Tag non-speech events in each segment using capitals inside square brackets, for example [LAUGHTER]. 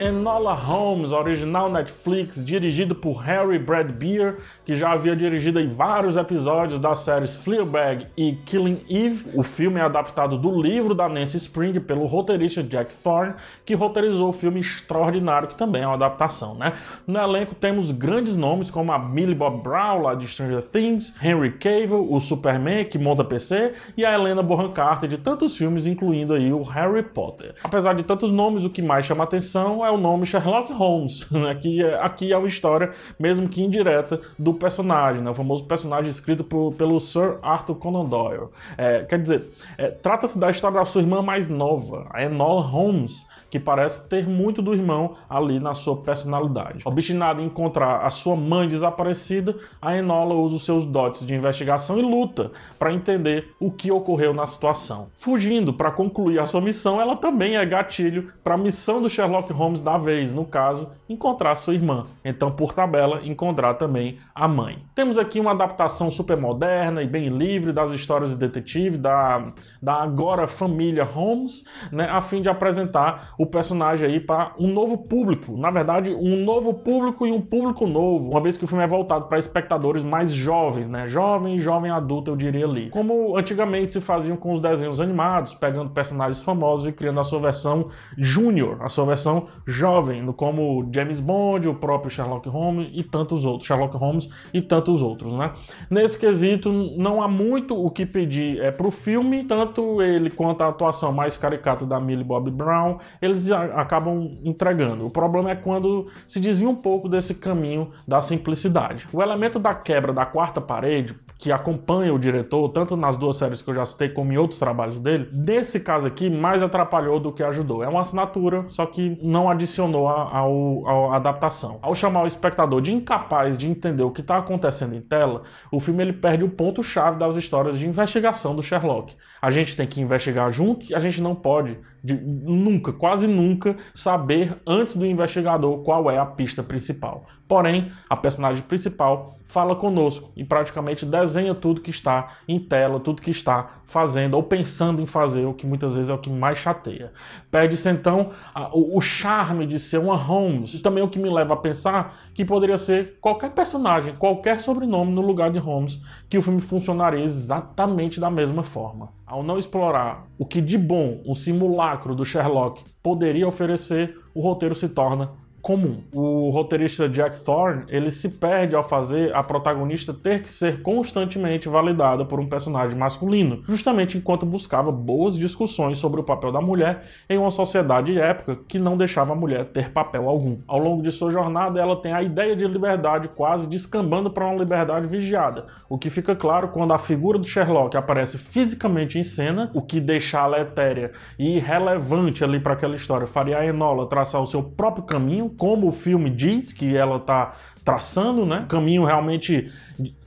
Enola Holmes, original Netflix, dirigido por Harry Bradbeer, que já havia dirigido aí vários episódios das séries Fleabag e Killing Eve. O filme é adaptado do livro da Nancy Spring pelo roteirista Jack Thorne, que roteirizou o filme extraordinário, que também é uma adaptação, né? No elenco temos grandes nomes como a Millie Bob Brown, lá de Stranger Things, Henry Cavill, o Superman, que monta PC, e a Helena Bonham Carter, de tantos filmes, incluindo aí o Harry Potter. Apesar de tantos nomes, o que mais chama atenção é o nome Sherlock Holmes, [LAUGHS] né? que é, aqui é uma história, mesmo que indireta, do personagem, né? o famoso personagem escrito por, pelo Sir Arthur Conan Doyle. É, quer dizer, é, trata-se da história da sua irmã mais nova, a Enola Holmes, que parece ter muito do irmão ali na sua personalidade. Obstinada em encontrar a sua mãe desaparecida, a Enola usa os seus dotes de investigação e luta para entender o que ocorreu na situação. Fugindo para concluir a sua missão, ela também é gatilho para a missão do Sherlock Holmes da vez, no caso, encontrar sua irmã. Então, por tabela, encontrar também a mãe. Temos aqui uma adaptação super moderna e bem livre das histórias de detetive da, da agora família Holmes, né, a fim de apresentar o personagem aí para um novo público. Na verdade, um novo público e um público novo, uma vez que o filme é voltado para espectadores mais jovens, né? Jovem e jovem adulto, eu diria ali. Como antigamente se faziam com os desenhos animados, pegando personagens famosos e criando a sua versão júnior, a sua versão jovem, como James Bond, o próprio Sherlock Holmes e tantos outros, Sherlock Holmes e tantos outros, né? Nesse quesito, não há muito o que pedir é pro filme, tanto ele quanto a atuação mais caricata da Millie Bobby Brown, eles acabam entregando. O problema é quando se desvia um pouco desse caminho da simplicidade. O elemento da quebra da quarta parede, que acompanha o diretor, tanto nas duas séries que eu já citei, como em outros trabalhos dele, nesse caso aqui, mais atrapalhou do que ajudou. É uma assinatura, só que não adicionou à adaptação. Ao chamar o espectador de incapaz de entender o que está acontecendo em tela, o filme ele perde o ponto-chave das histórias de investigação do Sherlock. A gente tem que investigar juntos e a gente não pode, de, nunca, quase nunca, saber antes do investigador qual é a pista principal. Porém, a personagem principal fala conosco e praticamente desenha tudo que está em tela, tudo que está fazendo ou pensando em fazer, o que muitas vezes é o que mais chateia. Perde-se então a, o, o, charme de ser uma Holmes, e também o que me leva a pensar que poderia ser qualquer personagem, qualquer sobrenome no lugar de Holmes, que o filme funcionaria exatamente da mesma forma. Ao não explorar o que de bom o simulacro do Sherlock poderia oferecer, o roteiro se torna comum. O roteirista Jack Thorne, ele se perde ao fazer a protagonista ter que ser constantemente validada por um personagem masculino, justamente enquanto buscava boas discussões sobre o papel da mulher em uma sociedade época que não deixava a mulher ter papel algum. Ao longo de sua jornada, ela tem a ideia de liberdade quase descambando para uma liberdade vigiada, o que fica claro quando a figura do Sherlock aparece fisicamente em cena, o que deixa ela etérea e irrelevante ali para aquela história, faria a Enola traçar o seu próprio caminho como o filme diz que ela está traçando, né? Caminho realmente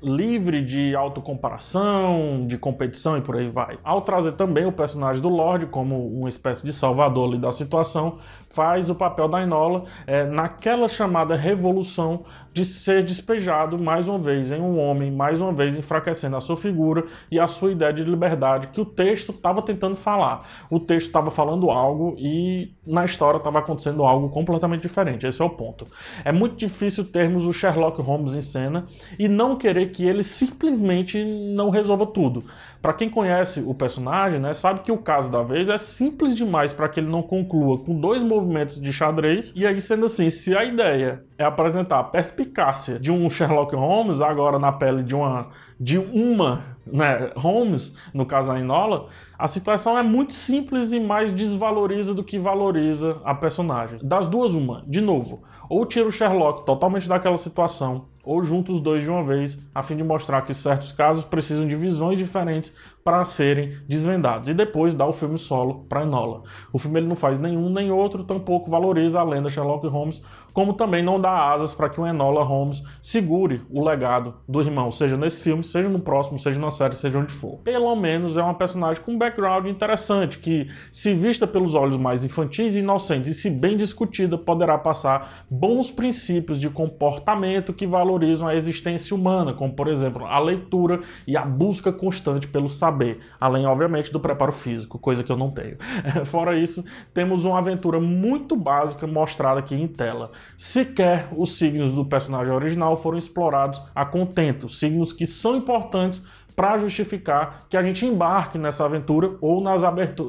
livre de autocomparação, de competição e por aí vai. Ao trazer também o personagem do Lorde como uma espécie de salvador ali da situação, faz o papel da Enola é, naquela chamada revolução de ser despejado mais uma vez em um homem, mais uma vez enfraquecendo a sua figura e a sua ideia de liberdade que o texto estava tentando falar. O texto estava falando algo e na história estava acontecendo algo completamente diferente. Esse é o ponto. É muito difícil termos o Sherlock Holmes em cena e não querer que ele simplesmente não resolva tudo. Para quem conhece o personagem, né, sabe que o caso da vez é simples demais para que ele não conclua com dois movimentos de xadrez. E aí, sendo assim, se a ideia é apresentar a perspicácia de um Sherlock Holmes agora na pele de uma de uma né, Holmes, no caso a Enola, a situação é muito simples e mais desvaloriza do que valoriza a personagem. Das duas, uma, de novo, ou tira o Sherlock totalmente daquela situação, ou junta os dois de uma vez, a fim de mostrar que certos casos precisam de visões diferentes para serem desvendados, e depois dá o filme solo para Enola. O filme ele não faz nenhum nem outro, tampouco valoriza a lenda Sherlock Holmes, como também não dá asas para que o Enola Holmes segure o legado do irmão, seja nesse filme, seja no próximo, seja na série, seja onde for. Pelo menos é uma personagem com background background interessante que, se vista pelos olhos mais infantis e inocentes e se bem discutida, poderá passar bons princípios de comportamento que valorizam a existência humana, como por exemplo a leitura e a busca constante pelo saber, além obviamente do preparo físico, coisa que eu não tenho. [LAUGHS] Fora isso, temos uma aventura muito básica mostrada aqui em tela. Sequer os signos do personagem original foram explorados a contento, signos que são importantes para justificar que a gente embarque nessa aventura ou nas,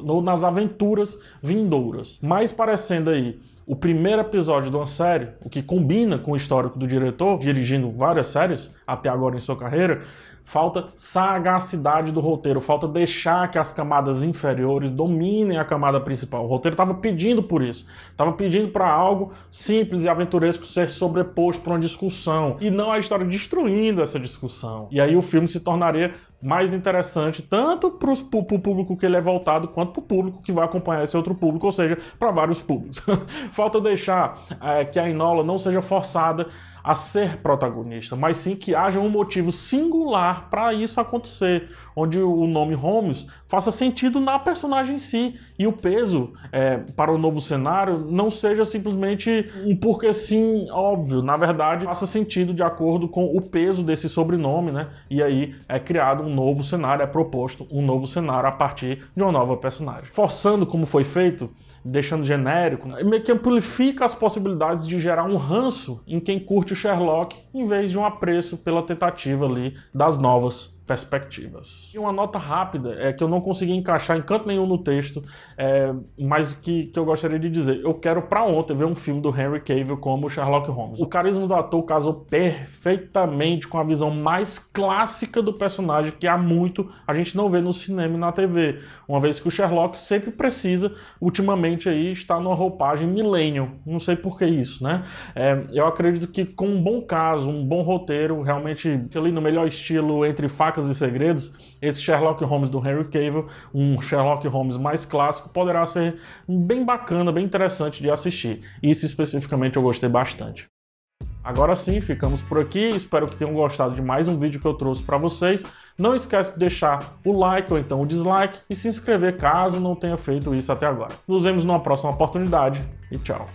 ou nas aventuras vindouras. Mas parecendo aí o primeiro episódio de uma série, o que combina com o histórico do diretor, dirigindo várias séries até agora em sua carreira, falta sagacidade do roteiro, falta deixar que as camadas inferiores dominem a camada principal. O roteiro estava pedindo por isso, estava pedindo para algo simples e aventuresco ser sobreposto para uma discussão e não a história destruindo essa discussão. E aí o filme se tornaria mais interessante tanto para o público que ele é voltado quanto para o público que vai acompanhar esse outro público, ou seja, para vários públicos. [LAUGHS] Falta deixar é, que a Enola não seja forçada a ser protagonista, mas sim que haja um motivo singular para isso acontecer, onde o nome Holmes faça sentido na personagem em si e o peso é, para o novo cenário não seja simplesmente um porquê sim óbvio, na verdade faça sentido de acordo com o peso desse sobrenome, né? E aí é criado um novo cenário, é proposto um novo cenário a partir de uma nova personagem. Forçando como foi feito, deixando genérico, né? meio que amplifica as possibilidades de gerar um ranço em quem curte o Sherlock, em vez de um apreço pela tentativa ali das novas perspectivas. E uma nota rápida é que eu não consegui encaixar em canto nenhum no texto, é, mas que, que eu gostaria de dizer. Eu quero para ontem ver um filme do Henry Cavill como Sherlock Holmes. O carisma do ator casou perfeitamente com a visão mais clássica do personagem que há muito a gente não vê no cinema e na TV, uma vez que o Sherlock sempre precisa, ultimamente aí, estar numa roupagem millennium. Não sei por que isso, né? É, eu acredito que com um bom caso, um bom roteiro, realmente ali no melhor estilo entre facas Facas e Segredos, esse Sherlock Holmes do Henry Cavill, um Sherlock Holmes mais clássico, poderá ser bem bacana, bem interessante de assistir. Isso especificamente eu gostei bastante. Agora sim, ficamos por aqui. Espero que tenham gostado de mais um vídeo que eu trouxe para vocês. Não esquece de deixar o like ou então o dislike e se inscrever caso não tenha feito isso até agora. Nos vemos numa próxima oportunidade e tchau.